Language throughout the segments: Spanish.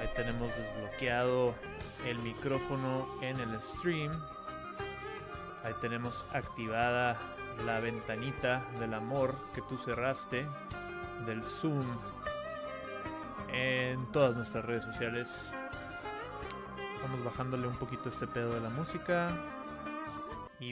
Ahí tenemos desbloqueado el micrófono en el stream. Ahí tenemos activada la ventanita del amor que tú cerraste del Zoom en todas nuestras redes sociales. Vamos bajándole un poquito este pedo de la música.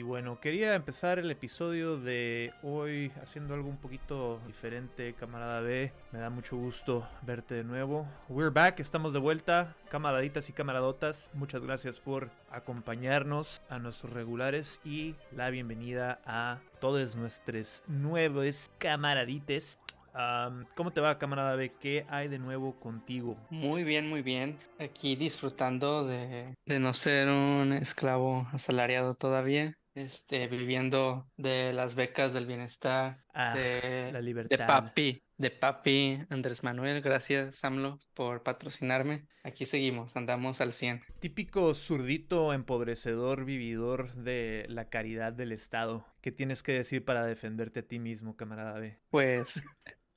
Y bueno, quería empezar el episodio de hoy haciendo algo un poquito diferente, camarada B. Me da mucho gusto verte de nuevo. We're back, estamos de vuelta, camaraditas y camaradotas. Muchas gracias por acompañarnos a nuestros regulares y la bienvenida a todos nuestros nuevos camaradites. Um, ¿Cómo te va, camarada B? ¿Qué hay de nuevo contigo? Muy bien, muy bien. Aquí disfrutando de, de no ser un esclavo asalariado todavía este, viviendo de las becas del bienestar, Ah, de, la de libertad. papi, de papi Andrés Manuel, gracias AMLO por patrocinarme. Aquí seguimos, andamos al 100. Típico zurdito empobrecedor vividor de la caridad del Estado. ¿Qué tienes que decir para defenderte a ti mismo, camarada B? Pues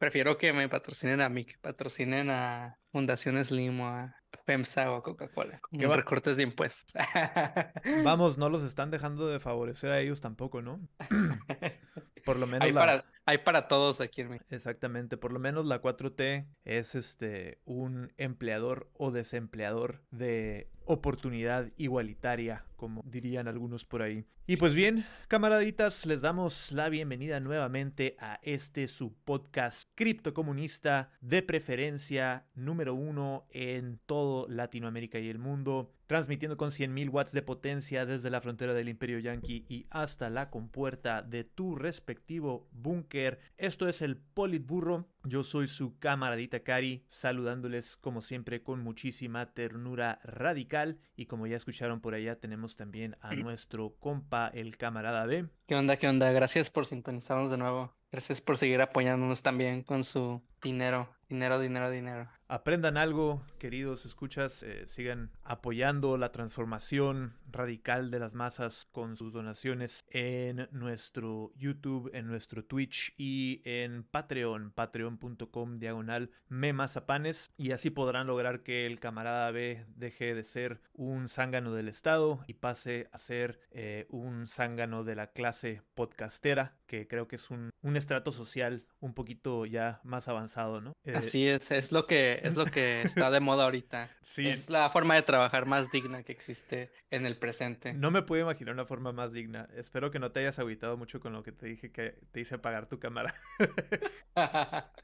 prefiero que me patrocinen a mí, que patrocinen a Fundación Slim o a FEMSA o a Coca-Cola, ¿Qué con va- recortes de impuestos. Vamos, no los están dejando de favorecer a ellos tampoco, ¿no? Por lo menos la... para, hay para todos aquí en. Exactamente, por lo menos la 4T es este un empleador o desempleador de oportunidad igualitaria, como dirían algunos por ahí. Y pues bien, camaraditas, les damos la bienvenida nuevamente a este su podcast criptocomunista de preferencia número uno en todo Latinoamérica y el mundo, transmitiendo con 100.000 watts de potencia desde la frontera del Imperio Yankee y hasta la compuerta de tu respectivo búnker. Esto es el Politburro. Yo soy su camaradita Cari, saludándoles como siempre con muchísima ternura radical. Y como ya escucharon por allá, tenemos también a nuestro compa, el camarada B. ¿Qué onda? ¿Qué onda? Gracias por sintonizarnos de nuevo. Gracias por seguir apoyándonos también con su dinero, dinero, dinero, dinero. Aprendan algo, queridos escuchas, eh, sigan apoyando la transformación radical de las masas con sus donaciones en nuestro YouTube, en nuestro Twitch y en Patreon, patreon.com diagonal memazapanes y así podrán lograr que el camarada B deje de ser un zángano del Estado y pase a ser eh, un zángano de la clase podcastera, que creo que es un, un estrato social un poquito ya más avanzado, ¿no? Eh, Así es, es lo que es lo que está de moda ahorita. Sí. Es la forma de trabajar más digna que existe en el presente. No me puedo imaginar una forma más digna. Espero que no te hayas agüitado mucho con lo que te dije que te hice apagar tu cámara.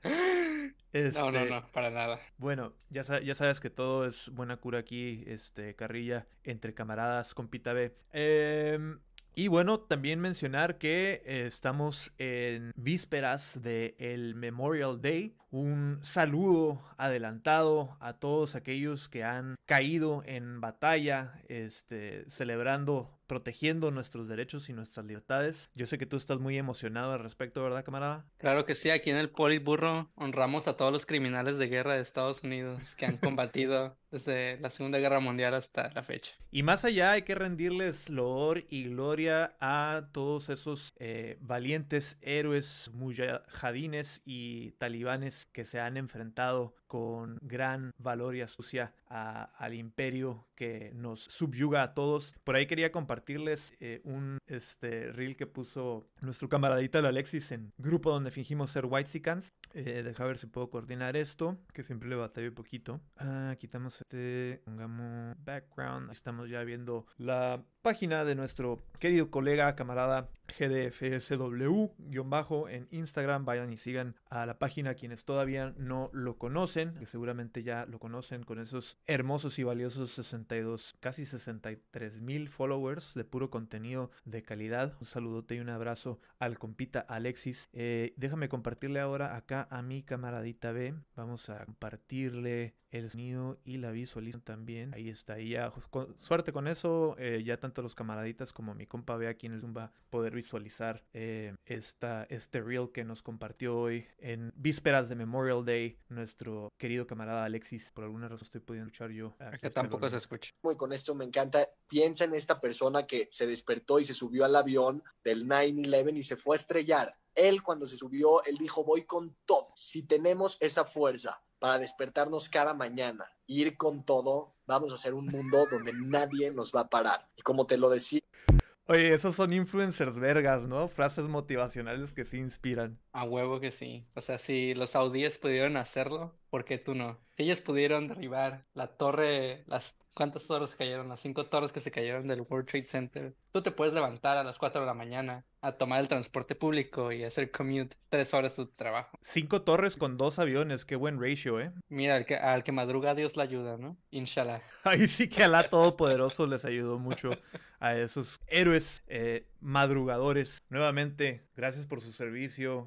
No, no, Este, no, para nada. Bueno, ya, ya sabes que todo es buena cura aquí, este, carrilla, entre camaradas, compita B. Em, y bueno, también mencionar que eh, estamos en vísperas del Memorial Day. Un saludo adelantado a todos aquellos que han caído en batalla, este, celebrando, protegiendo nuestros derechos y nuestras libertades. Yo sé que tú estás muy emocionado al respecto, ¿verdad, camarada? Claro que sí, aquí en el Politburro honramos a todos los criminales de guerra de Estados Unidos que han combatido desde la Segunda Guerra Mundial hasta la fecha. Y más allá hay que rendirles loor y gloria a todos esos eh, valientes héroes mujahidines y talibanes que se han enfrentado con gran valor y astucia a- al imperio que nos subyuga a todos. Por ahí quería compartirles eh, un este, reel que puso nuestro camaradita Alexis en grupo donde fingimos ser Whitesicans. Eh, deja ver si puedo coordinar esto, que siempre le batallo un poquito. Ah, quitamos este, pongamos background. Estamos ya viendo la página de nuestro querido colega, camarada GDFSW-bajo en Instagram. Vayan y sigan a la página quienes todavía no lo conocen, que seguramente ya lo conocen con esos hermosos y valiosos 62, casi 63 mil followers de puro contenido de calidad. Un saludote y un abrazo al compita Alexis. Eh, déjame compartirle ahora acá a mi camaradita B. Vamos a compartirle el sonido y la visualización también. Ahí está, y ya, pues, suerte con eso. eh, ya tanto los camaraditas como mi compa B aquí en el Zoom va a poder visualizar eh, esta, este reel que nos compartió hoy en vísperas de Memorial Day nuestro querido camarada Alexis. Por alguna razón estoy pudiendo escuchar yo. Que tampoco se escucha. Muy con esto me encanta. Piensa en esta persona que se despertó y se subió al avión del 9-11 y se fue a estrellar. Él cuando se subió, él dijo, voy con todo. Si tenemos esa fuerza para despertarnos cada mañana, ir con todo, vamos a hacer un mundo donde nadie nos va a parar. Y como te lo decía, Oye, esos son influencers vergas, ¿no? Frases motivacionales que sí inspiran. A huevo que sí. O sea, si los saudíes pudieron hacerlo, ¿por qué tú no? Si ellos pudieron derribar la torre, las ¿cuántas torres cayeron? Las cinco torres que se cayeron del World Trade Center. Tú te puedes levantar a las 4 de la mañana a tomar el transporte público y hacer commute tres horas de tu trabajo. Cinco torres con dos aviones, qué buen ratio, ¿eh? Mira, al que, al que madruga Dios le ayuda, ¿no? Inshallah. Ahí sí que Alá Todopoderoso les ayudó mucho a esos héroes eh, madrugadores. Nuevamente, gracias por su servicio.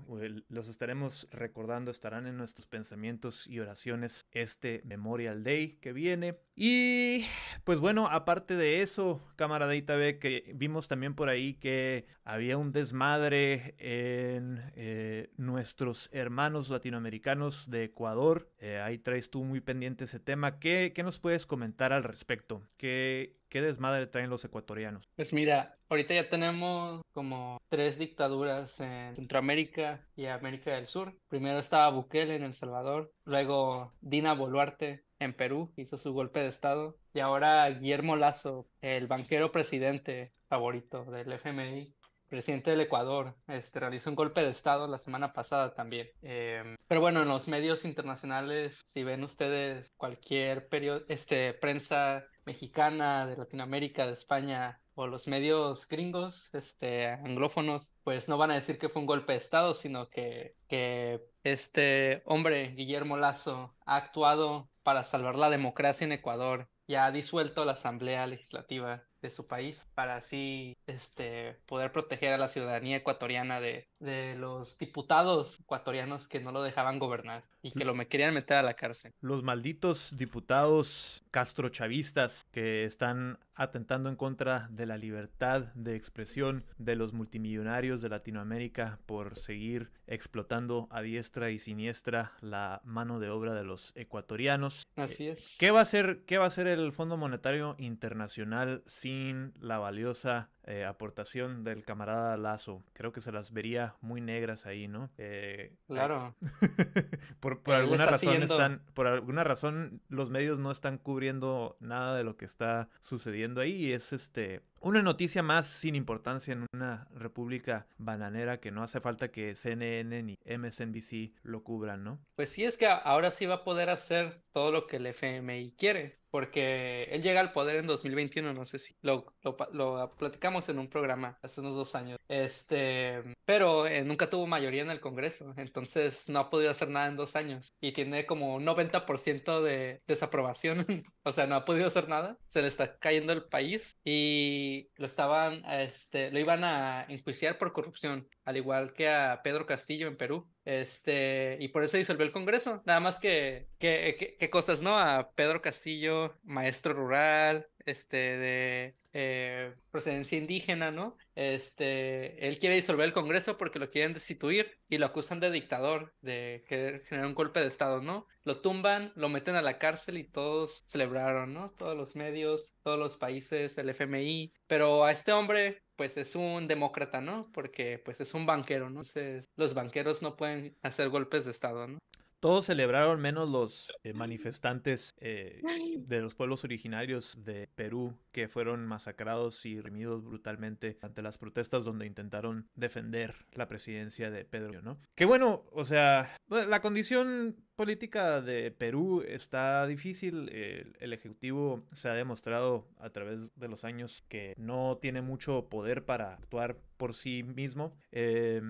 Los estaremos recordando, estarán en nuestros pensamientos y oraciones este Memorial Day que viene. Y pues bueno, aparte de eso, camaradita B, que vimos también por ahí que había un desmadre en eh, nuestros hermanos latinoamericanos de Ecuador. Eh, ahí traes tú muy pendiente ese tema. ¿Qué, ¿Qué, nos puedes comentar al respecto? ¿Qué, ¿Qué desmadre traen los ecuatorianos? Pues mira, ahorita ya tenemos como tres dictaduras en Centroamérica y América del Sur. Primero estaba Bukele en El Salvador, luego Dina Boluarte en Perú, hizo su golpe de estado, y ahora Guillermo Lazo, el banquero presidente favorito del FMI, presidente del Ecuador, este, realizó un golpe de Estado la semana pasada también. Em, pero bueno, en los medios internacionales, si ven ustedes cualquier periodo, este, prensa mexicana, de Latinoamérica, de España, o los medios gringos, este, anglófonos, pues no van a decir que fue un golpe de Estado, sino que, que este hombre, Guillermo Lazo, ha actuado para salvar la democracia en Ecuador y ha disuelto la Asamblea Legislativa de su país para así este, poder proteger a la ciudadanía ecuatoriana de, de los diputados ecuatorianos que no lo dejaban gobernar y que lo me querían meter a la cárcel. Los malditos diputados castrochavistas que están atentando en contra de la libertad de expresión de los multimillonarios de Latinoamérica por seguir explotando a diestra y siniestra la mano de obra de los ecuatorianos. Así es. ¿Qué va a ser, qué va a ser el Fondo Monetario Internacional sin la valiosa eh, aportación del camarada Lazo. Creo que se las vería muy negras ahí, ¿no? Eh, claro. por, por alguna razón están, por alguna razón los medios no están cubriendo nada de lo que está sucediendo ahí y es este una noticia más sin importancia en una república bananera que no hace falta que CNN ni MSNBC lo cubran, ¿no? Pues sí, es que ahora sí va a poder hacer todo lo que el FMI quiere porque él llega al poder en 2021, no sé si lo, lo, platicamos en un programa hace unos dos años, este, pero eh, nunca tuvo mayoría en el Congreso, entonces no ha podido hacer nada en dos años y tiene como un 90% de desaprobación, o sea, no ha podido hacer nada, se le está cayendo el país y lo estaban, este, lo iban a enjuiciar por corrupción, al igual que a Pedro Castillo en Perú. Este, y por eso disolvió el Congreso. Nada más que, que, que, cosas, ¿no? A Pedro Castillo, maestro rural, este, de eh, procedencia indígena, ¿no? Este, él quiere disolver el Congreso porque lo quieren destituir y lo acusan de dictador, de querer generar un golpe de Estado, ¿no? Lo tumban, lo meten a la cárcel y todos celebraron, ¿no? Todos los medios, todos los países, el FMI, pero a este hombre pues es un demócrata, ¿no? Porque pues es un banquero, ¿no? Entonces los banqueros no pueden hacer golpes de Estado, ¿no? Todos celebraron menos los eh, manifestantes eh, de los pueblos originarios de Perú que fueron masacrados y remidos brutalmente ante las protestas donde intentaron defender la presidencia de Pedro, ¿no? Que bueno, o sea, la condición política de Perú está difícil. El, el, Ejecutivo se ha demostrado a través de los años que no tiene mucho poder para actuar por sí mismo. Eh,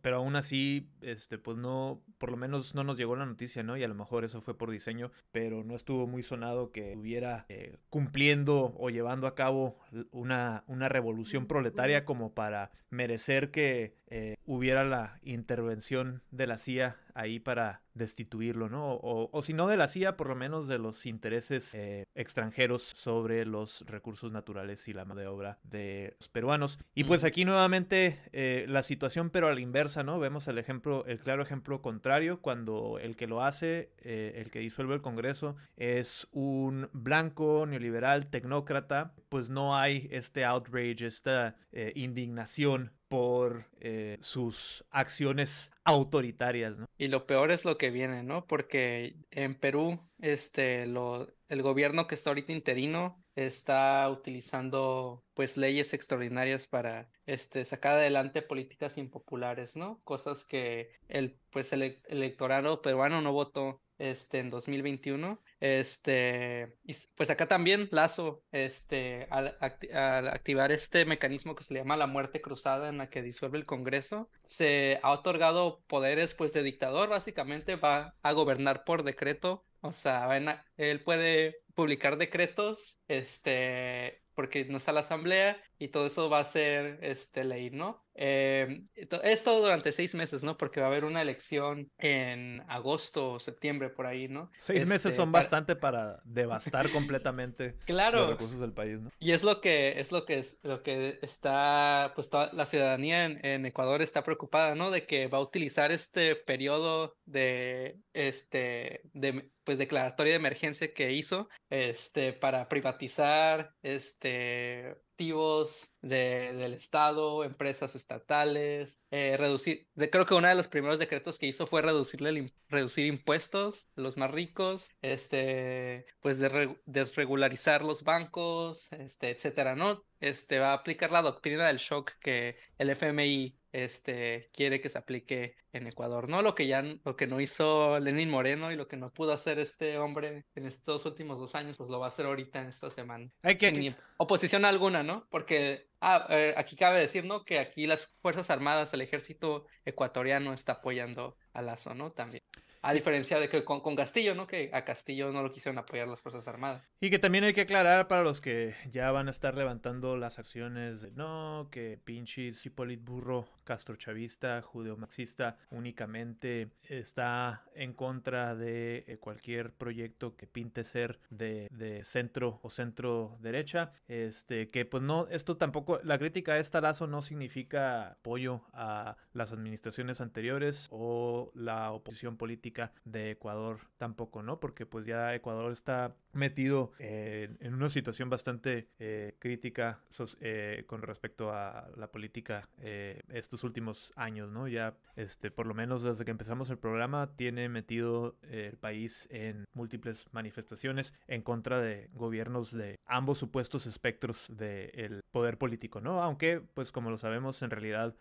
pero aún así, este, pues no, por lo menos no nos llegó la noticia, ¿no? Y a lo mejor eso fue por diseño, pero no estuvo muy sonado que estuviera eh, cumpliendo o llevando a cabo una, una revolución proletaria como para merecer que eh, hubiera la intervención de la CIA ahí para destituirlo, ¿no? O, si no de la CIA, por lo menos de los intereses eh, extranjeros sobre los recursos naturales y la mano de obra de los peruanos. Y pues aquí nuevamente eh, la situación, pero a la inversa, ¿no? Vemos el ejemplo, el claro ejemplo contrario, cuando el que lo hace, eh, el que disuelve el Congreso, es un blanco, neoliberal, tecnócrata, pues no hay este outrage, esta indignación por eh, sus acciones autoritarias, ¿no? Y lo peor es lo que viene, ¿no? Porque en Perú, este, lo, el gobierno que está ahorita interino está utilizando pues leyes extraordinarias para este sacar adelante políticas impopulares, ¿no? Cosas que el pues el electorado peruano no votó este en 2021 este, pues acá también Lazo, este, al, activar este mecanismo que se le llama la muerte cruzada en la que disuelve el Congreso, se ha otorgado poderes pues de dictador, básicamente va a gobernar por decreto, o sea, él puede publicar decretos, este, porque no está la asamblea y todo eso va a ser este, ley, ¿no? Eh, esto durante seis meses, ¿no? Porque va a haber una elección en agosto o septiembre por ahí, ¿no? Seis meses este, son bastante para devastar completamente los recursos del país, ¿no? Y es lo que es lo que es lo que está, pues toda la ciudadanía en, en, Ecuador está preocupada, ¿no? De que va a utilizar este periodo de este de pues declaratoria de emergencia que hizo este para privatizar este activos del Estado, empresas estatales, eh, reducir, creo que uno de los primeros decretos que hizo fue reducirle reducir impuestos a los más ricos, este, pues de desregularizar los bancos, este, etcétera, ¿no? Este, va a aplicar la doctrina del shock que el FMI este, quiere que se aplique en Ecuador, ¿no? Lo que ya, lo que no hizo Lenin Moreno y lo que no pudo hacer este hombre en estos últimos dos años, pues lo va a hacer ahorita en esta semana. Hay que... Sin oposición alguna, ¿no? Porque ah, eh, aquí cabe decir, ¿no? Que aquí las Fuerzas Armadas, el ejército ecuatoriano está apoyando a Lazo, ¿no? También. A diferencia de que con, Castillo, ¿no? Que a Castillo no lo quisieron apoyar las Fuerzas Armadas. Y que también hay que aclarar para los que ya van a estar levantando las acciones de no, que pinches Hipolit Burro, castrochavista, judeo-marxista, únicamente está en contra de eh, cualquier proyecto que pinte ser de, de centro o centro derecha. Este, que pues no, esto tampoco, la crítica a esta lazo no significa apoyo a las administraciones anteriores o la oposición política de Ecuador tampoco, ¿no? Porque pues ya Ecuador está metido en una situación bastante eh, crítica eh, con respecto a la política eh, estos últimos años, ¿no? Ya, este, por lo menos desde que empezamos el programa, tiene metido el país en múltiples manifestaciones en contra de gobiernos de ambos supuestos espectros del poder político, ¿no? Aunque, pues como lo sabemos, en realidad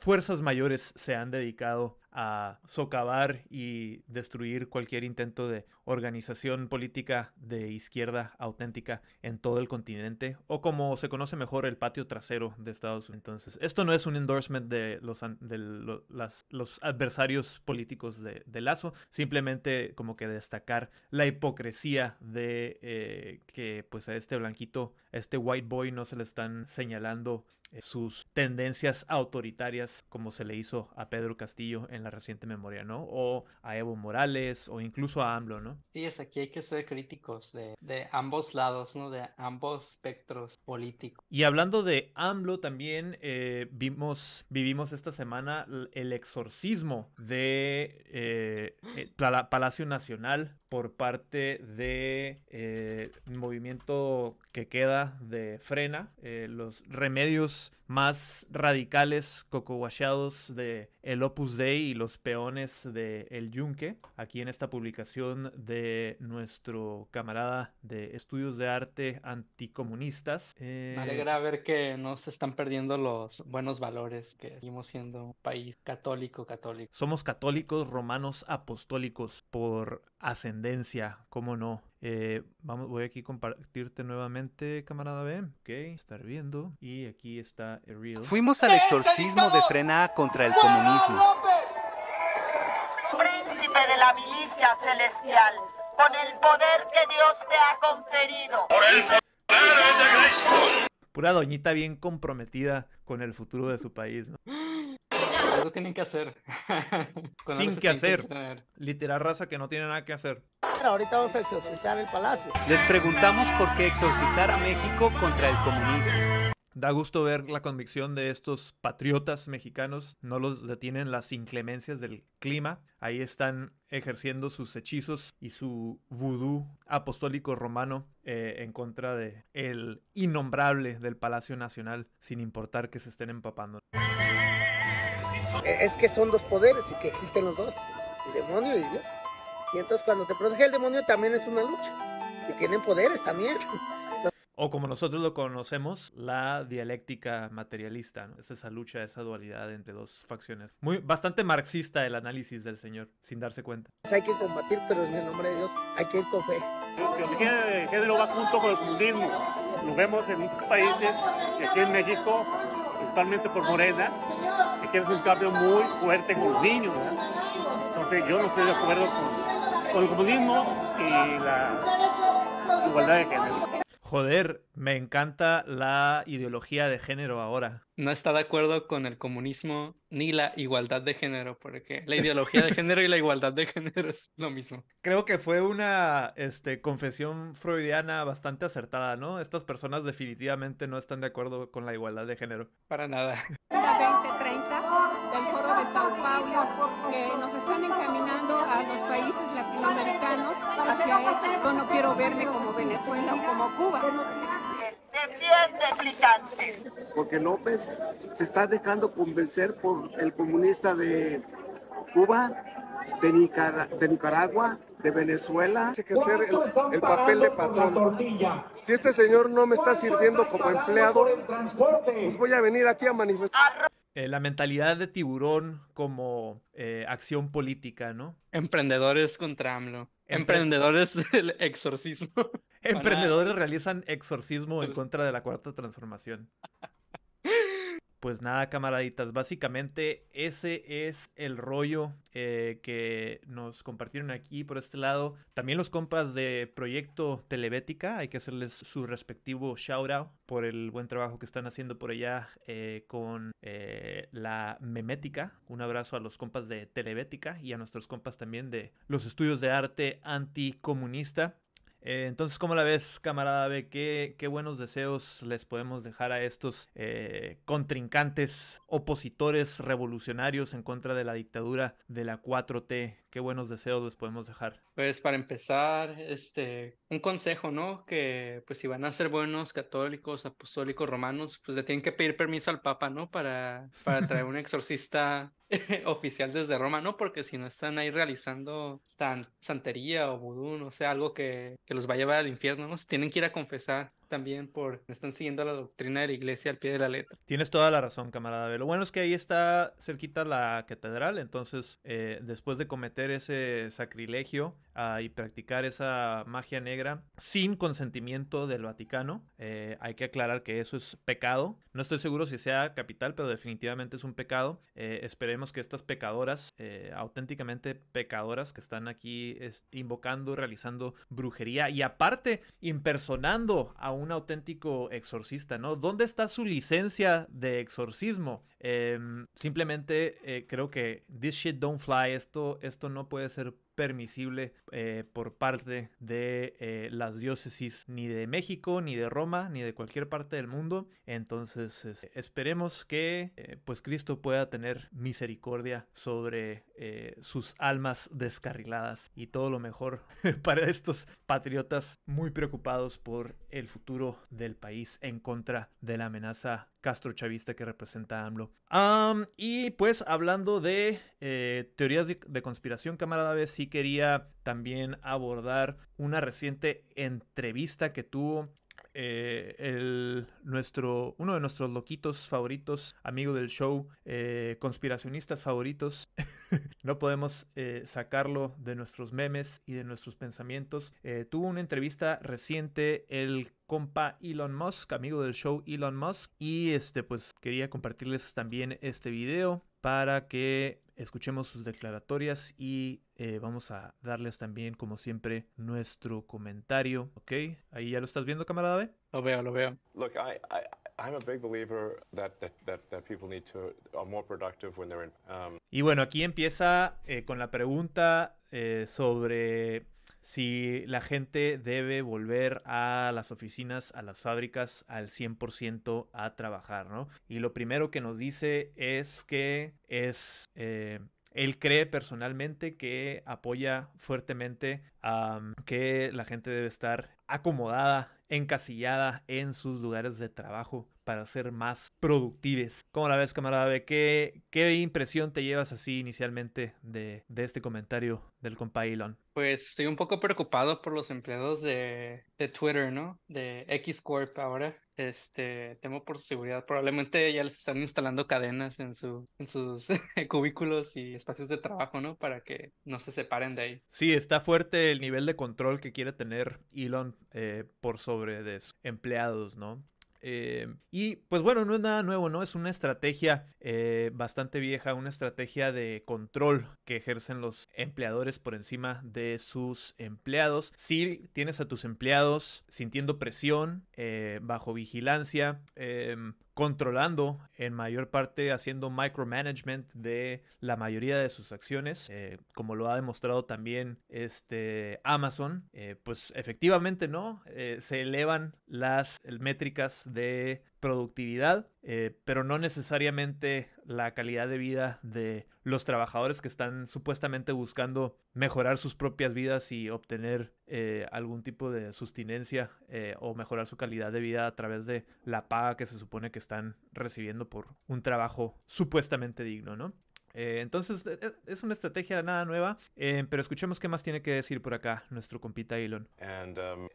fuerzas mayores se han dedicado a socavar y destruir cualquier intento de organización política de izquierda auténtica en todo el continente o como se conoce mejor el patio trasero de Estados Unidos. Entonces, esto no es un endorsement de los, de los adversarios políticos de, Lazo, simplemente como que destacar la hipocresía de eh, que pues a este blanquito, a este white boy no se le están señalando sus tendencias autoritarias como se le hizo a Pedro Castillo en la reciente memoria, ¿no? O a Evo Morales o incluso a AMLO, ¿no? Sí, es aquí hay que ser críticos de, de ambos lados, ¿no? De ambos espectros políticos. Y hablando de AMLO también eh, vimos, vivimos esta semana el exorcismo de eh, Palacio Nacional por parte de eh, movimiento que queda de Frena, eh, los remedios más radicales, cocoguachados de el Opus Dei y los peones de El Yunque, aquí en esta publicación de nuestro camarada de estudios de arte anticomunistas. Me alegra ver que no se están perdiendo los buenos valores, que seguimos siendo un país católico, católico. Somos católicos romanos apostólicos por ascendencia, ¿cómo no? Eh, vamos, voy aquí a compartirte nuevamente, camarada B. Ok, estar viendo. Y aquí está el real. Fuimos al exorcismo de Frena contra el comunismo. Príncipe de la milicia celestial, con el poder que Dios te ha conferido. Por el poder de Cristo. Pura doñita bien comprometida con el futuro de su país, ¿no? Algo tienen que hacer. Sin que hacer. entretener. Literal raza que no tiene nada que hacer. Ahorita vamos a exorcizar el palacio. Les preguntamos por qué exorcizar a México contra el comunismo. Da gusto ver la convicción de estos patriotas mexicanos. No los detienen las inclemencias del clima. Ahí están ejerciendo sus hechizos y su vudú apostólico romano eh, en contra de el innombrable del Palacio Nacional, sin importar que se estén empapando. Eh, Es que son dos poderes y que existen los dos, el demonio y Dios. Y entonces cuando te protege el demonio también es una lucha. Y tienen poderes también. O como nosotros lo conocemos, la dialéctica materialista. ¿no? Es esa lucha, esa dualidad entre dos facciones. Muy, bastante marxista el análisis del señor, sin darse cuenta. Hay que combatir, pero en el nombre de Dios hay que ir con fe. La ideología de género va junto con el comunismo. Lo vemos en muchos países, y aquí en México, principalmente por Morena, que hacer un cambio muy fuerte con los niños. Entonces yo no estoy de acuerdo con, con el comunismo y la igualdad de género. Joder, me encanta la ideología de género ahora. No está de acuerdo con el comunismo ni la igualdad de género, porque la ideología de género y la igualdad de género es lo mismo. Creo que fue una este, confesión freudiana bastante acertada, ¿no? Estas personas definitivamente no están de acuerdo con la igualdad de género. Para nada. la 2030 del Foro de Sao Paulo, que nos están encaminando a los países latinoamericanos hacia eso. Yo no quiero verme como Venezuela o como Cuba. Porque López se está dejando convencer por el comunista de Cuba, de, Nicara- de Nicaragua, de Venezuela. Ejercer el, el papel de patrón. Si este señor no me está sirviendo como empleado, pues voy a venir aquí a manifestar. Eh, la mentalidad de tiburón como eh, acción política, ¿no? Emprendedores contra AMLO. Empre- Emprendedores del exorcismo. Emprendedores realizan exorcismo en Pues- contra de la cuarta transformación. Pues nada, camaraditas, básicamente ese es el rollo eh, que nos compartieron aquí por este lado. También los compas de Proyecto Telebética, hay que hacerles su respectivo shout out por el buen trabajo que están haciendo por allá eh, con eh, la memética. Un abrazo a los compas de Telebética y a nuestros compas también de los estudios de arte anticomunista. Eh, entonces, ¿cómo la ves, camarada B? ¿Qué, buenos deseos les podemos dejar a estos eh, contrincantes, opositores revolucionarios en contra de la dictadura de la 4T? ¿Qué buenos deseos les podemos dejar? Pues para empezar, este, un consejo, ¿no? Que pues si van a ser buenos católicos, apostólicos, romanos, pues le tienen que pedir permiso al Papa, ¿no? Para, para traer un exorcista oficial desde Roma, ¿no? Porque si no están ahí realizando san- santería o vudú, no sé, algo que, que los va a llevar al infierno, ¿no? Se tienen que ir a confesar también por, están siguiendo la doctrina de la iglesia al pie de la letra. Tienes toda la razón, camarada. Lo bueno es que ahí está cerquita la catedral, entonces eh, después de cometer ese sacrilegio ah, y practicar esa magia negra sin consentimiento del Vaticano, eh, hay que aclarar que eso es pecado. No estoy seguro si sea capital, pero definitivamente es un pecado. Eh, esperemos que estas pecadoras, eh, auténticamente pecadoras, que están aquí invocando, realizando brujería y aparte impersonando a un auténtico exorcista, ¿no? ¿Dónde está su licencia de exorcismo? Em, simplemente creo que this shit don't fly, esto, esto no puede ser permisible eh, por parte de eh, las diócesis ni de México, ni de Roma, ni de cualquier parte del mundo. Entonces es- esperemos que eh, pues Cristo pueda tener misericordia sobre sus almas descarriladas y todo lo mejor para estos patriotas muy preocupados por el futuro del país en contra de la amenaza castrochavista que representa AMLO. Am, y pues hablando de eh, teorías de, conspiración, camarada B, sí quería también abordar una reciente entrevista que tuvo eh, el, nuestro, uno de nuestros loquitos favoritos, amigo del show, eh, conspiracionistas favoritos. no podemos eh, sacarlo de nuestros memes y de nuestros pensamientos. Tuvo una entrevista reciente el compa Elon Musk, amigo del show Elon Musk, y este pues quería compartirles también este video para que escuchemos sus declaratorias y eh, vamos a darles también como siempre nuestro comentario, ¿ok? Ahí ya lo estás viendo, camarada B. Lo veo, lo veo. Look, I, I, I'm a big believer that, that, that, that people need to are more productive when they're in. Um, Y bueno, aquí empieza eh, con la pregunta eh, sobre si la gente debe volver a las oficinas, a las fábricas al 100% a trabajar, ¿no? Y lo primero que nos dice es que es... eh, él cree personalmente que apoya fuertemente que la gente debe estar acomodada, encasillada en sus lugares de trabajo para ser más productives. ¿Cómo la ves, camarada? B? ¿Qué, qué impresión te llevas así inicialmente de, de este comentario del compa Elon? Pues estoy un poco preocupado por los empleados de, de Twitter, ¿no? De X Corp ahora. Este, temo por su seguridad. Probablemente ya les están instalando cadenas en su, en sus cubículos y espacios de trabajo, ¿no? Para que no se separen de ahí. Sí, está fuerte el nivel de control que quiere tener Elon eh, por sobre de sus empleados, ¿no? Eh, y pues bueno, no es nada nuevo, ¿no? Es una estrategia eh, bastante vieja, una estrategia de control que ejercen los empleadores por encima de sus empleados. Si tienes a tus empleados sintiendo presión, eh, bajo vigilancia, em, controlando en mayor parte haciendo micromanagement de la mayoría de sus acciones eh, como lo ha demostrado también este Amazon eh, pues efectivamente no Eh, se elevan las métricas de productividad eh, pero no necesariamente la calidad de vida de los trabajadores que están supuestamente buscando mejorar sus propias vidas y obtener eh, algún tipo de sustinencia eh, o mejorar su calidad de vida a través de la paga que se supone que están recibiendo por un trabajo supuestamente digno, ¿no? Eh, entonces e- e- es una estrategia nada nueva, eh, pero escuchemos qué más tiene que decir por acá nuestro compita Elon. and, um,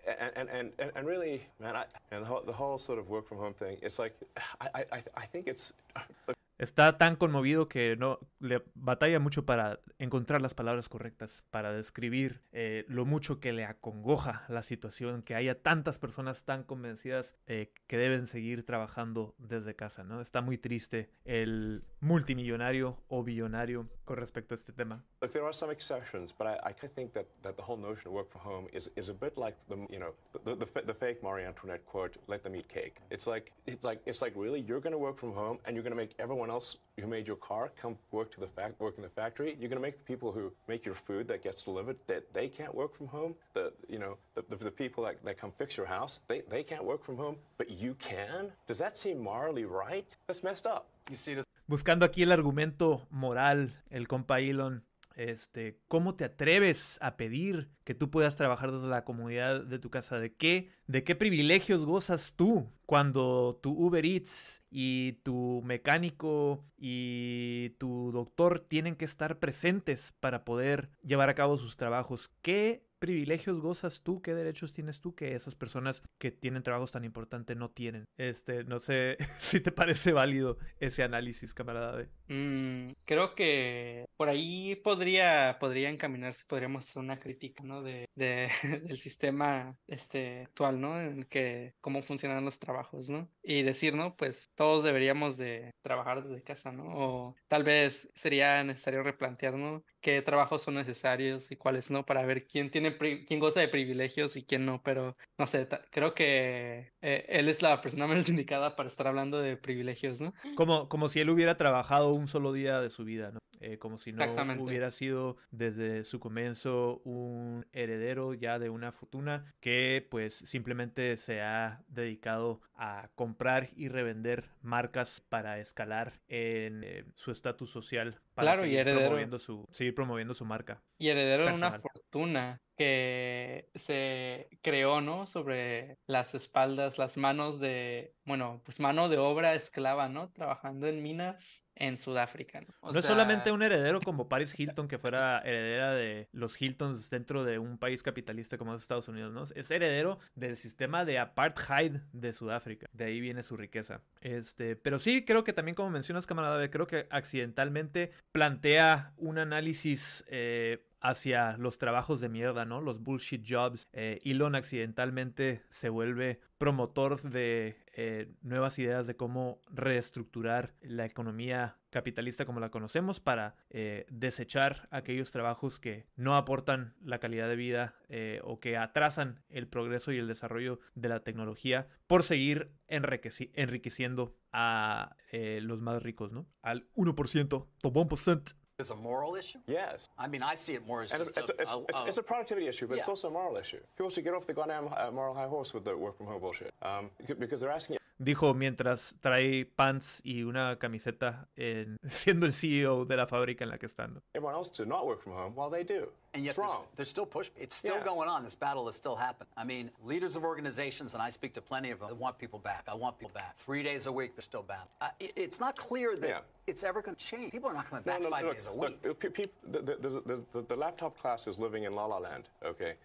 and, really, man, I, and the whole, the whole sort of work from home thing, it's like, I, I, I think it's, Está tan conmovido que no le batalla mucho para encontrar las palabras correctas para describir eh, lo mucho que le acongoja la situación, que haya tantas personas tan convencidas eh, que deben seguir trabajando desde casa, ¿no? Está muy triste el multimillonario o billonario con respecto a este tema. Look, there are some exceptions, but I, I think that, that the whole notion of work from home is, is a bit like the you know the, the, the fake Marie Antoinette quote, "Let them eat cake." It's like it's like it's like really you're going to work from home and you're going to make everyone else who made your car come work to the fact work in the factory. You're going to make the people who make your food that gets delivered that they can't work from home. The you know the, the, the people that, that come fix your house they, they can't work from home, but you can. Does that seem morally right? That's messed up. You see this Buscando aquí el argumento moral, el compa Elon, este, ¿cómo te atreves a pedir que tú puedas trabajar desde la comunidad de tu casa? ¿De qué, de qué privilegios gozas tú cuando tu Uber Eats y tu mecánico y tu doctor tienen que estar presentes para poder llevar a cabo sus trabajos? ¿Qué privilegios gozas tú? ¿Qué derechos tienes tú que esas personas que tienen trabajos tan importantes no tienen? Este, no sé si te parece válido ese análisis, camarada B. Mm, creo que por ahí podría, podría encaminarse, podríamos hacer una crítica, ¿no? De, de- del sistema este, actual, ¿no? En que cómo funcionan los trabajos, ¿no? Y decir, ¿no? Pues todos deberíamos de trabajar desde casa, ¿no? O tal vez sería necesario replantear, ¿no? Qué trabajos son necesarios y cuáles no, para ver quién tiene, quién goza de privilegios y quién no, pero no sé, creo que eh, él es la persona menos indicada para estar hablando de privilegios, ¿no? Como, como si él hubiera trabajado un solo día de su vida, ¿no? Eh, como si no hubiera sido desde su comienzo un heredero ya de una fortuna que pues simplemente se ha dedicado a comprar y revender marcas para escalar en eh, su estatus social para Claro, y seguir heredero. promoviendo su, seguir promoviendo su marca. Y heredero de una fortuna que se creó, ¿no? Sobre las espaldas, las manos de, bueno, pues mano de obra esclava, ¿no? Trabajando en minas en Sudáfrica, ¿no? O no es solamente un heredero como Paris Hilton, que fuera heredera de los Hiltons dentro de un país capitalista como es Estados Unidos, ¿no? Es heredero del sistema de apartheid de Sudáfrica. De ahí viene su riqueza. Este, pero sí, creo que también, como mencionas, camarada, creo que accidentalmente plantea un análisis eh, hacia los trabajos de mierda, ¿no? Los bullshit jobs. Eh, Elon accidentalmente se vuelve promotor de eh, nuevas ideas de cómo reestructurar la economía capitalista como la conocemos para eh, desechar aquellos trabajos que no aportan la calidad de vida o que atrasan el progreso y el desarrollo de la tecnología por seguir enriqueciendo a los más ricos, ¿no? Al 1%, top 1%. It's a moral issue? Yes. I mean, I see it more as And just it's, it's, a, it's, a- it's a productivity issue, but it's also a moral issue. People should get off the goddamn uh, moral high horse with the work from home bullshit. Um, because they're asking Dijo mientras trae pants y una camiseta en, siendo el CEO de la fábrica en la que están. everyone else to not work from home while they do. And yet it's there's, wrong. there's still push. It's still Yeah. going on. This battle is still happening. I mean, leaders of organizations, and I speak to plenty of them, that want people back. I want people back. Three days a week, they're still battling. Uh, it- it's not clear that Yeah. it's ever going to change. People are not coming back no, five look, days a week. uh, pe- peop- the, the, there's a- there's the, the laptop class is living in La La Land, okay?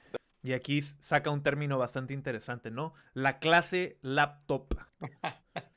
Y aquí saca un término bastante interesante, ¿no? La clase laptop.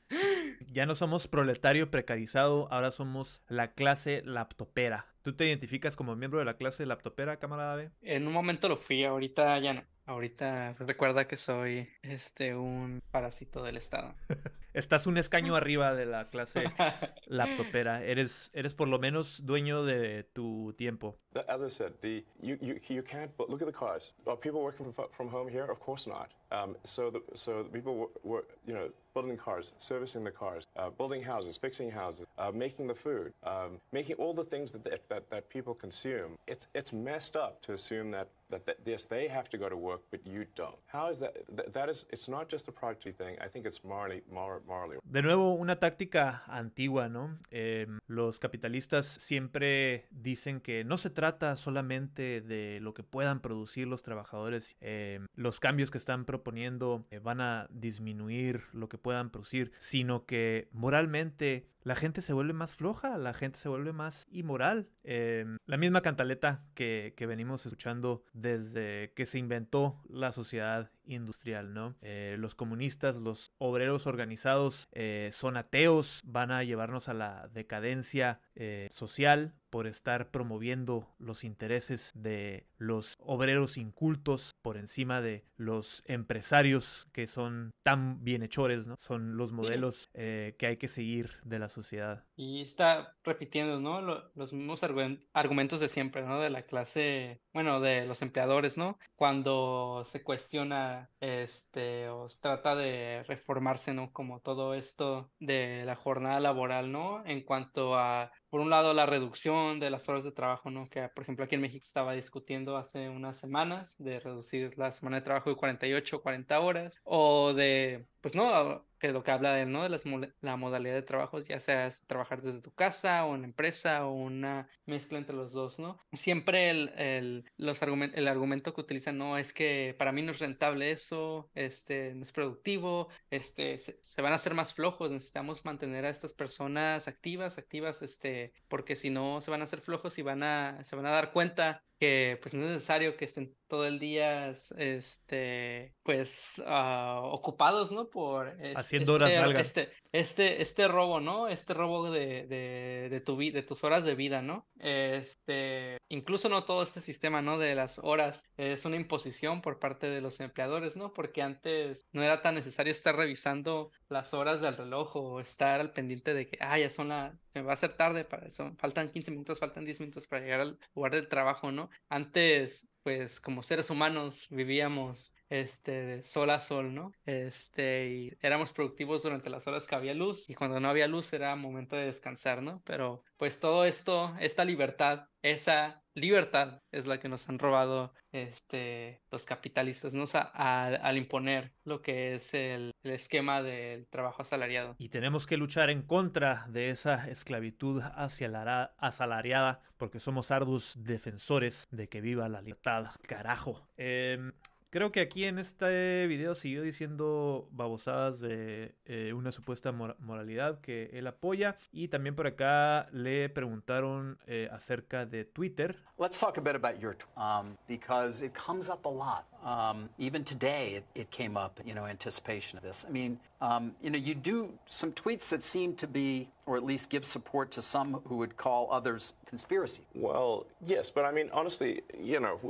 Ya no somos proletario precarizado, ahora somos la clase laptopera. ¿Tú te identificas como miembro de la clase laptopera, camarada B? En un momento lo fui, ahorita ya no. Ahorita recuerda que soy este un parásito del Estado. Estás un escaño arriba de la clase laptopera. Eres, eres por lo menos dueño de tu tiempo. As I said, the you, you, you can't. But look at the cars. Are people working from, from home here? Of course not. Um, so the so the people were, were you know building cars, servicing the cars, uh, building houses, fixing houses, uh, making the food, um, making all the things that, that that that people consume. It's it's messed up to assume that. That, that yes, they have to go to work, but you don't. How is that? That, that is, it's not just a productivity thing. I think it's morally, mor- morally De nuevo, una táctica antigua, ¿no? Eh, los capitalistas siempre dicen que no se trata solamente de lo que puedan producir los trabajadores. eh, los cambios que están proponiendo eh, van a disminuir lo que puedan producir, sino que moralmente la gente se vuelve más floja, la gente se vuelve más inmoral. Eh, la misma cantaleta que, que venimos escuchando desde que se inventó la sociedad industrial, ¿no? Eh, los comunistas, los obreros organizados eh, son ateos, van a llevarnos a la decadencia eh, social por estar promoviendo los intereses de los obreros incultos por encima de los empresarios que son tan bienhechores, ¿no? Son los modelos eh, que hay que seguir de la sociedad. Y está repitiendo, ¿no? Lo- los mismos argu- argumentos de siempre, ¿no? De la clase, bueno, de los empleadores, ¿no? Cuando se cuestiona, este, o se trata de reformarse, ¿no? Como todo esto de la jornada laboral, ¿no? En cuanto a, por un lado, la reducción de las horas de trabajo, ¿no? Que, por ejemplo, aquí en México estaba discutiendo hace unas semanas de reducir la semana de trabajo de 48 40 horas, o de, pues, no, que lo que habla de, ¿no? De las la modalidad de trabajos, ya seas trabajar desde tu casa o en empresa o una mezcla entre los dos, ¿no? Siempre el, el, los argumen- el argumento que utilizan, no, es que para mí no es rentable eso, este, no es productivo, este, se, se van a hacer más flojos, necesitamos mantener a estas personas activas, activas, este, porque si no se van a hacer flojos y van a, se van a dar cuenta que pues no es necesario que estén todo el día este pues ah, ocupados no por es- Haciendo horas este, largas. este este este robo no este robo de, de, de tu vi- de tus horas de vida no este incluso no todo este sistema no de las horas es una imposición por parte de los empleadores no porque antes no era tan necesario estar revisando las horas del reloj o estar al pendiente de que ah ya son la se me va a hacer tarde para eso faltan 15 minutos faltan 10 minutos para llegar al lugar del trabajo no antes pues como seres humanos vivíamos este de sol a sol, ¿no? Este y éramos productivos durante las horas que había luz y cuando no había luz era momento de descansar, ¿no? Pero pues todo esto, esta libertad, esa libertad es la que nos han robado este los capitalistas, ¿no? O al, imponer lo que es el, el esquema del trabajo asalariado. Y tenemos que luchar en contra de esa esclavitud asalara- asalariada porque somos arduos defensores de que viva la libertad. Carajo. Em, Creo que aquí en este video siguió diciendo babosadas de eh, una supuesta mor- moralidad que él apoya. Y también por acá le preguntaron eh, acerca de Twitter. Let's talk a bit about your, t- um, because it comes up a lot. Um, even today, it, it came up, you know, anticipation of this. I mean, um, you know, you do some tweets that seem to be, or at least give support to some who would call others conspiracy. Well, yes, but I mean, honestly, you know,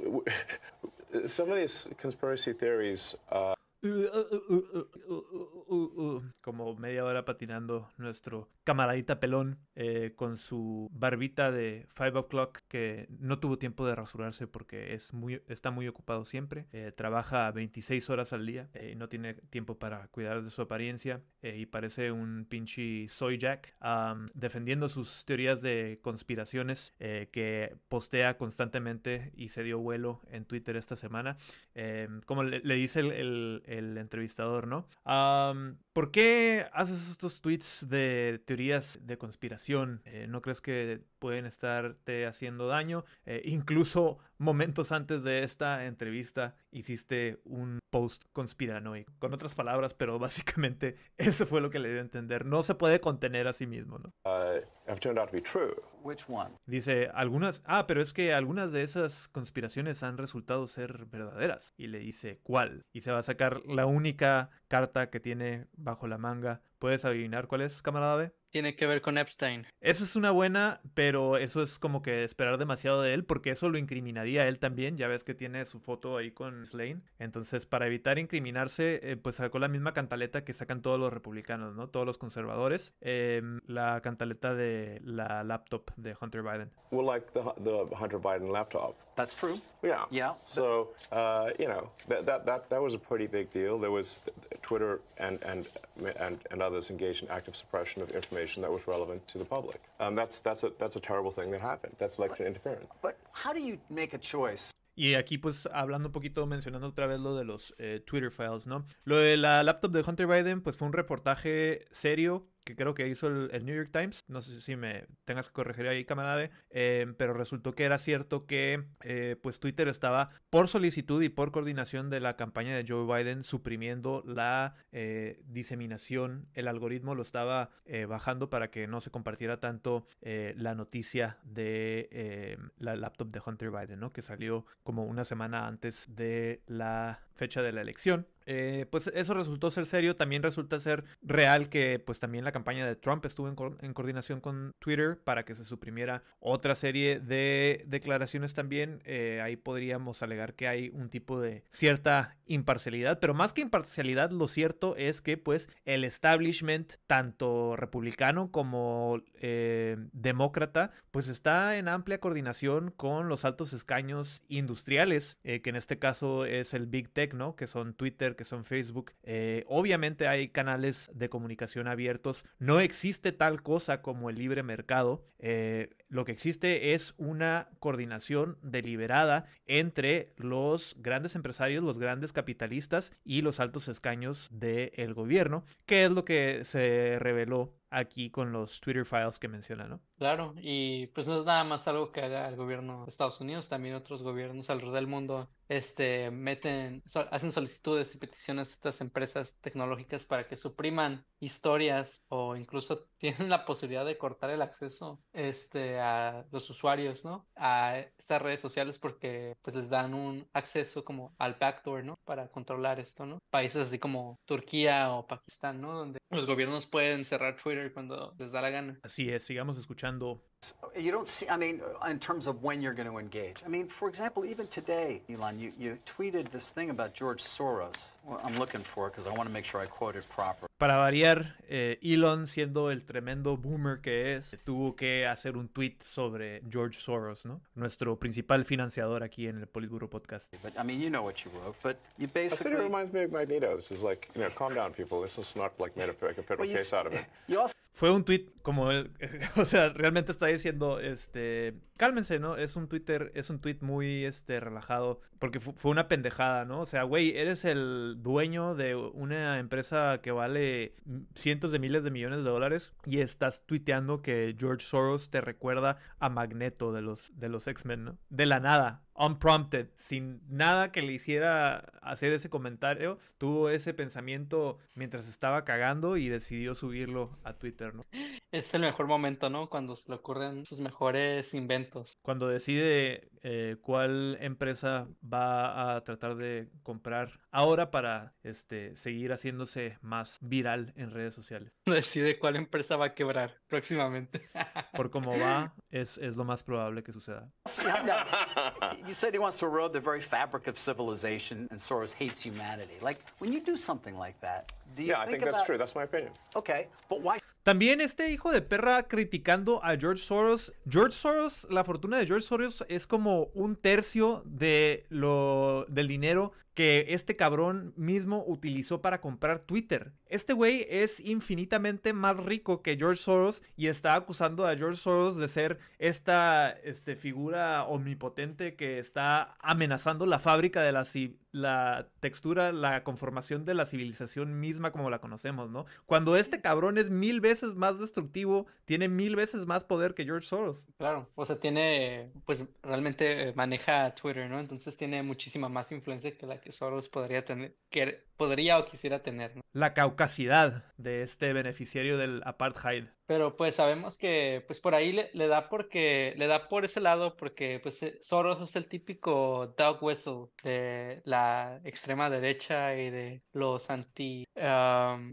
some of these conspiracy theories. Uh, Como media hora patinando nuestro camaradita pelón eh, con su barbita de 5 o'clock que no tuvo tiempo de rasurarse porque es muy, está muy ocupado siempre. Eh, trabaja 26 horas al día eh, y no tiene tiempo para cuidar de su apariencia y parece un pinche soy Jack defendiendo sus teorías de conspiraciones que postea constantemente y se dio vuelo en Twitter esta semana. Eh, como le, dice el- el entrevistador, ¿no? Am, ¿Por qué haces estos tweets de teorías de conspiración? Eh, ¿No crees que pueden estarte haciendo daño? Eh, incluso momentos antes de esta entrevista hiciste un post conspiranoico. Con otras palabras, pero básicamente eso fue lo que le dio a entender. No se puede contener a sí mismo, ¿no? uh, have turned out to be true. Which one? Dice, algunas, ah, pero es que algunas de esas conspiraciones han resultado ser verdaderas. Y le dice, ¿cuál? Y se va a sacar la única carta que tiene bajo la manga. ¿Puedes adivinar cuál es, camarada B? Tiene que ver con Epstein. Esa es una buena, pero eso es como que esperar demasiado de él, porque eso lo incriminaría a él también. Ya ves que tiene su foto ahí con Slane. Entonces, para evitar incriminarse, eh, pues sacó la misma cantaleta que sacan todos los republicanos, ¿no? Todos los conservadores. Em, la cantaleta de la laptop de Hunter Biden. Well, like the the Hunter Biden laptop. That's true. Yeah. Yeah. So uh, you know that, that that that was a pretty big deal. There was Twitter and and and and others engaged in active suppression of information that was relevant to the public. Um, that's that's a that's a terrible thing that happened. That's election interference. But how do you make a choice? Y aquí pues hablando un poquito, mencionando otra vez lo de los eh, Twitter files, ¿no? Lo de la laptop de Hunter Biden pues fue un reportaje serio que creo que hizo el, New York Times. No sé si me tengas que corregir ahí, camarada, eh, pero resultó que era cierto que eh, pues Twitter estaba por solicitud y por coordinación de la campaña de Joe Biden suprimiendo la eh, diseminación. El algoritmo lo estaba eh, bajando para que no se compartiera tanto la noticia de la laptop de Hunter Biden, ¿no? Que salió como una semana antes de la fecha de la elección. Eh, pues eso resultó ser serio, también resulta ser real que pues también la campaña de Trump estuvo en, co en coordinación con Twitter para que se suprimiera otra serie de declaraciones también. Eh, ahí podríamos alegar que hay un tipo de cierta imparcialidad, pero más que imparcialidad, lo cierto es que pues el establishment, tanto republicano como eh, demócrata, pues está en amplia coordinación con los altos escaños industriales, que en este caso es el Big Tech, Que son Twitter, que son Facebook. Eh, obviamente hay canales de comunicación abiertos. No existe tal cosa como el libre mercado. Eh, lo que existe es una coordinación deliberada entre los grandes empresarios, los grandes capitalistas y los altos escaños del gobierno, que es lo que se reveló aquí con los Twitter files que menciona, ¿no? Claro, y pues no es nada más algo que haga el gobierno de Estados Unidos, también otros gobiernos alrededor del mundo este, meten, so- hacen solicitudes y peticiones a estas empresas tecnológicas para que supriman historias o incluso tienen la posibilidad de cortar el acceso este, a los usuarios, ¿no? A estas redes sociales porque pues les dan un acceso como al backdoor, ¿no? Para controlar esto, ¿no? Países así como Turquía o Pakistán, ¿no? Donde los gobiernos pueden cerrar Twitter cuando les da la gana. Así es, sigamos escuchando You don't see, I mean, in terms of when you're going to engage. I mean, for example, even today, Elon, you, you tweeted this thing about George Soros. Well, I'm looking for it because I want to make sure I quote it proper. Para variar, eh, Elon, siendo el tremendo boomer que es, tuvo que hacer un tweet sobre George Soros, ¿no? Nuestro principal financiador aquí en el Politburo Podcast. But I mean, you know what you wrote, but you I said basically. it reminds me of Magneto. This is like, you know, calm down, people. This is not like made a, like a federal Well, case out of it. You also Fue un tweet como él, o sea, realmente está diciendo, este, cálmense, ¿no? Es un Twitter, es un tweet muy, este, relajado, porque fu- fue una pendejada, ¿no? O sea, güey, eres el dueño de una empresa que vale cientos de miles de millones de dólares y estás tuiteando que George Soros te recuerda a Magneto de los, de los X-Men, ¿no? De la nada. Unprompted, sin nada que le hiciera hacer ese comentario, tuvo ese pensamiento mientras estaba cagando y decidió subirlo a Twitter, ¿no? Es el mejor momento, ¿no? Cuando se le ocurren sus mejores inventos. Cuando decide eh, cuál empresa va a tratar de comprar ahora para este, seguir haciéndose más viral en redes sociales. Decide cuál empresa va a quebrar próximamente. Por cómo va, es, es lo más probable que suceda. You said he wants to erode the very fabric of civilization, and Soros hates humanity. Like, when you do something like that, do you Yeah, I think think that's about- true. That's my opinion. Okay, but why? También este hijo de perra criticando a George Soros. George Soros, la fortuna de George Soros es como un tercio de lo del dinero que este cabrón mismo utilizó para comprar Twitter. Este güey es infinitamente más rico que George Soros y está acusando a George Soros de ser esta este, figura omnipotente que está amenazando la fábrica de la, la textura, la conformación de la civilización misma como la conocemos, ¿no? Cuando este cabrón es mil veces más destructivo, tiene mil veces más poder que George Soros. Claro, o sea, tiene, pues realmente eh, maneja Twitter, ¿no? Entonces tiene muchísima más influencia que la que Soros podría tener, que podría o quisiera tener, ¿no? La caucasidad de este beneficiario del apartheid. Pero pues sabemos que pues por ahí le, le da porque le da por ese lado porque pues eh, Soros es el típico dog whistle de la extrema derecha y de los anti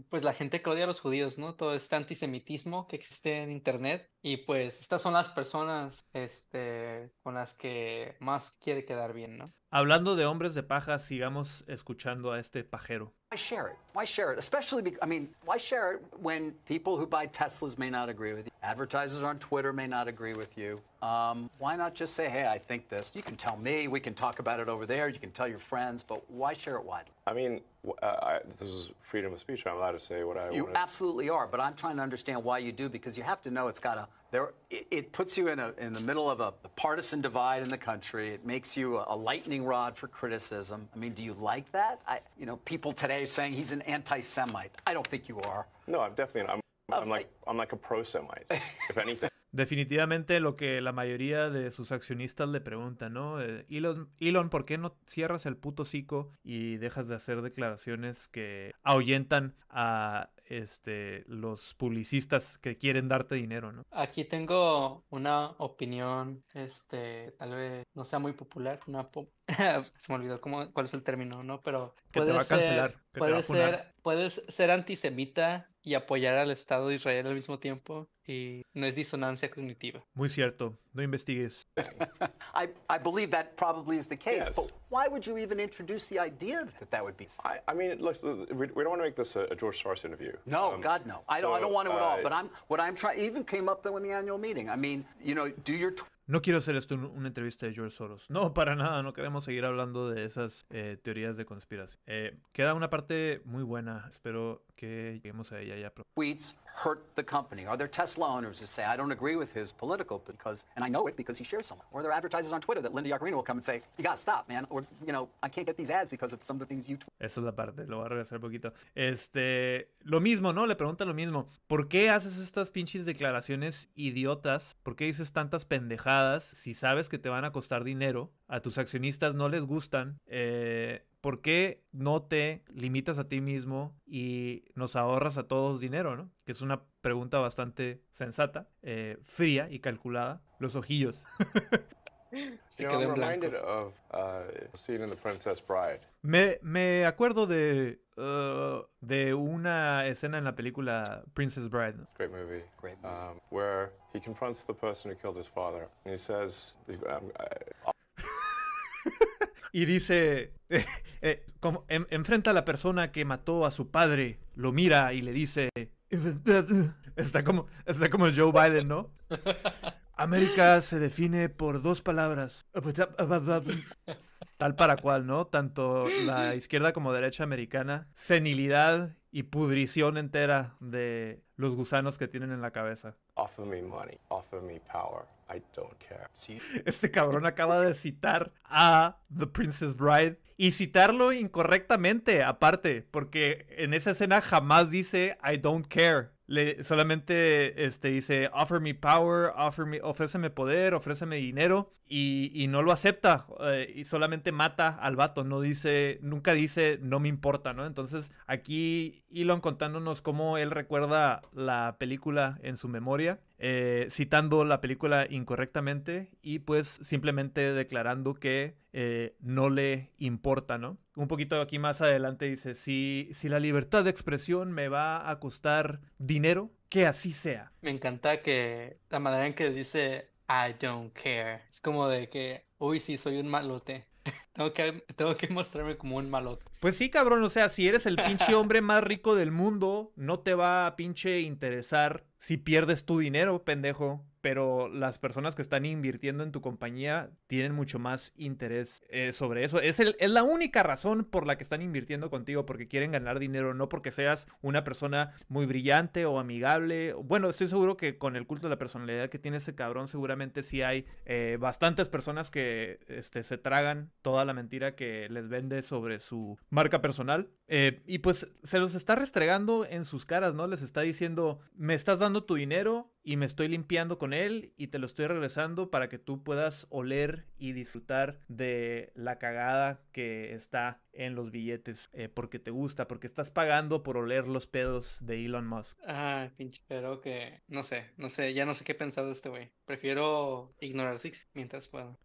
pues la gente que odia a los judíos, ¿no? Todo este antisemitismo que existe en internet y pues estas son las personas este con las que más quiere quedar bien, ¿no? Hablando de hombres de paja, sigamos escuchando a este pajero. viajero. Why share it? Why share it? Especially, because, I mean, why share it when people who buy Teslas may not agree with you? Advertisers on Twitter may not agree with you. Um, why not just say, hey, I think this? You can tell me, we can talk about it over there, you can tell your friends, but why share it widely? I mean, uh, I, this is freedom of speech. I'm allowed to say what I You want. absolutely are, but I'm trying to understand why you do because you have to know it's got a there. It, it puts you in a in the middle of a, partisan divide in the country. It makes you a, a lightning rod for criticism. I mean, do you like that? I, you know, people today saying he's an anti-Semite. I don't think you are. No, I'm definitely. I'm. I'm like. I'm like a pro-Semite, if anything. Definitivamente lo que la mayoría de sus accionistas le preguntan, ¿no? Eh, Elon, Elon, ¿por qué no cierras el puto cico y dejas de hacer declaraciones que ahuyentan a este los publicistas que quieren darte dinero, ¿no? Aquí tengo una opinión, este, tal vez no sea muy popular, una po- se me olvidó cómo, cuál es el término, ¿no? Pero Que te puede va a cancelar, ser, puede ser, puedes ser antisemita y apoyar al Estado de Israel al mismo tiempo y no es disonancia cognitiva. Muy cierto, no investigues. I, I believe that probably is the case, Yes. but why would you even introduce the idea that that would be? I, I mean, look, we, we don't want to make this a, a George Soros interview. No, Um, God, no. I don't. I don't want to at all. uh, But I'm. What I'm trying. Even came up though in the annual meeting. I mean, you know, do your. No quiero hacer esto un- una entrevista de George Soros. No, para nada, no queremos seguir hablando de esas eh, teorías de conspiración. Eh, queda una parte muy buena, espero que lleguemos a ella ya. pro- tweets hurt the company? Are there Tesla owners who say, I don't agree with his political because, and I know it because he shares some? Or are there advertisers on Twitter that Linda Yaccarino will come and say, you got to stop, man. Or, you know, I can't get these ads because of some of the things you tweet. Esa es la parte, lo voy a regresar un poquito. Este, lo mismo, ¿no? Le pregunta lo mismo. ¿Por qué haces estas pinches declaraciones idiotas? ¿Por qué dices tantas pendejadas si sabes que te van a costar dinero? A tus accionistas no les gustan. Eh, ¿Por qué no te limitas a ti mismo y nos ahorras a todos dinero, ¿no? Que es una pregunta bastante sensata, eh, fría y calculada. Los ojillos. Se quedó en blanco. reminded of uh, scene in The Princess Bride. Me, me acuerdo de, uh, de una escena en la película Princess Bride. Great movie. Great Um, where he confronts the person who killed his father, and he says, um, uh, Y dice, eh, eh, como, en- enfrenta a la persona que mató a su padre, lo mira y le dice, está como, está como el Joe Biden, ¿no? América se define por dos palabras. Tal para cual, ¿no? Tanto la izquierda como derecha americana. Senilidad y pudrición entera de los gusanos que tienen en la cabeza. Offer me money, offer me power. I don't care. Sí. Este cabrón acaba de citar a The Princess Bride y citarlo incorrectamente, aparte, porque en esa escena jamás dice I don't care. Le, solamente este, dice offer me power, offer me, ofréceme poder, ofréceme dinero y, no lo acepta eh, y solamente mata al vato, no dice, nunca dice no me importa, ¿no? Entonces aquí Elon contándonos cómo él recuerda la película en su memoria, eh, citando la película incorrectamente y pues simplemente declarando que eh, no le importa, ¿no? Un poquito aquí más adelante dice, si, si la libertad de expresión me va a costar dinero, que así sea. Me encanta que la manera en que dice I don't care. Es como de que, uy, sí, soy un malote. tengo, que, tengo que mostrarme como un malote. Pues sí, cabrón, o sea, si eres el pinche hombre más rico del mundo, no te va a pinche interesar si pierdes tu dinero, pendejo. Pero las personas que están invirtiendo en tu compañía tienen mucho más interés eh, sobre eso. Es, el, es la única razón por la que están invirtiendo contigo, porque quieren ganar dinero, no porque seas una persona muy brillante o amigable. Bueno, estoy seguro que con el culto de la personalidad que tiene ese cabrón, seguramente sí hay eh, bastantes personas que este, se tragan toda la mentira que les vende sobre su marca personal. Eh, y pues se los está restregando en sus caras, ¿no? Les está diciendo, me estás dando tu dinero y me estoy limpiando con él y te lo estoy regresando para que tú puedas oler y disfrutar de la cagada que está en los billetes eh, porque te gusta, porque estás pagando por oler los pedos de Elon Musk. Ah, pinche, pero que no sé, no sé, ya no sé qué pensar de este güey. Prefiero ignorar Six mientras puedo.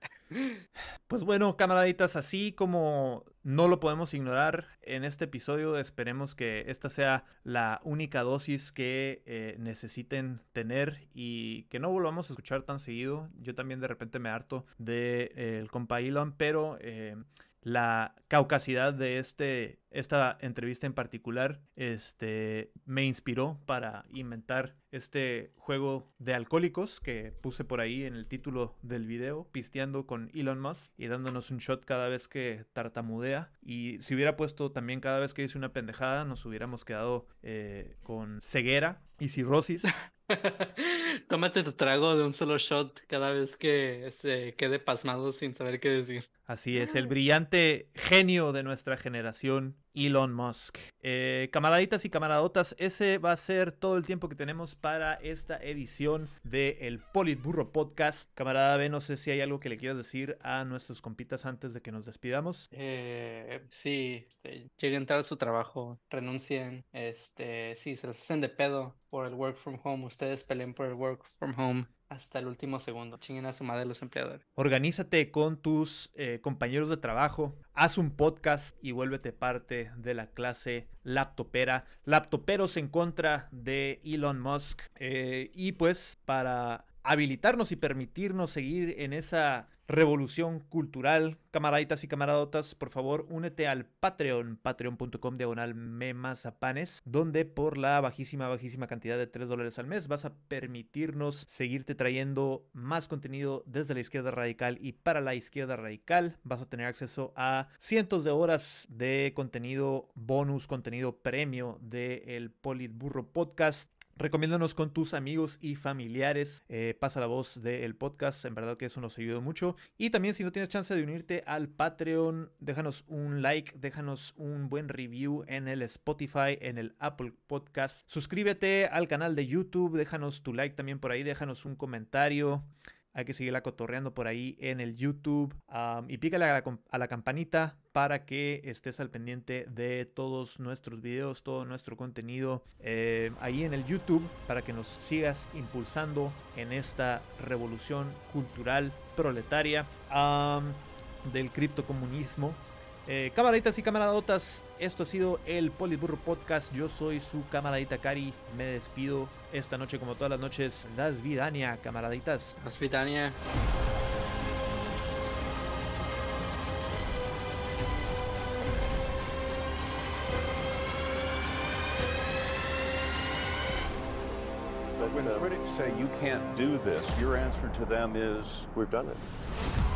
Pues bueno, camaraditas, así como no lo podemos ignorar en este episodio, esperemos que esta sea la única dosis que eh, necesiten tener y que no volvamos a escuchar tan seguido. Yo también de repente me harto del de, eh, compa Elon, pero... Eh, la caucasidad de este, esta entrevista en particular este, me inspiró para inventar este juego de alcohólicos que puse por ahí en el título del video, pisteando con Elon Musk y dándonos un shot cada vez que tartamudea. Y si hubiera puesto también cada vez que dice una pendejada, nos hubiéramos quedado eh, con ceguera y cirrosis. Tómate tu trago de un solo shot cada vez que se quede pasmado sin saber qué decir. Así es, el brillante genio de nuestra generación, Elon Musk. Eh, camaraditas y camaradotas, ese va a ser todo el tiempo que tenemos para esta edición del el Politburro Podcast. Camarada B, no sé si hay algo que le quieras decir a nuestros compitas antes de que nos despidamos. Eh, sí, este, lleguen tarde a su trabajo, renuncien, este, sí, se los hacen de pedo por el work from home, ustedes peleen por el work from home hasta el último segundo. Chinguen a su madre los empleadores. Organízate con tus eh, compañeros de trabajo, haz un podcast y vuélvete parte de la clase laptopera. Laptoperos en contra de Elon Musk. Eh, y pues para habilitarnos y permitirnos seguir en esa revolución cultural. Camaraditas y camaradotas, por favor, únete al Patreon, patreon.com diagonal memazapanes, donde por la bajísima, bajísima cantidad de 3 dólares al mes vas a permitirnos seguirte trayendo más contenido desde la izquierda radical y para la izquierda radical. Vas a tener acceso a cientos de horas de contenido bonus, contenido premio del el Politburro Podcast Recomiéndanos con tus amigos y familiares. Eh, pasa la voz del podcast. En verdad que eso nos ayuda mucho. Y también si no tienes chance de unirte al Patreon, déjanos un like, déjanos un buen review en el Spotify, en el Apple Podcast. Suscríbete al canal de YouTube, déjanos tu like también por ahí, déjanos un comentario. Hay que seguirla cotorreando por ahí en el YouTube. y pícale a la, campanita para que estés al pendiente de todos nuestros videos, todo nuestro contenido eh, ahí en el YouTube para que nos sigas impulsando en esta revolución cultural proletaria del criptocomunismo. Eh, camaraditas y camaradotas, esto ha sido el Poliburro Podcast. Yo soy su camaradita Cari. Me despido esta noche, como todas las noches. Las Vidania, camaraditas. Las Vidania. When critics say you can't do this, your answer to them is, We've done it.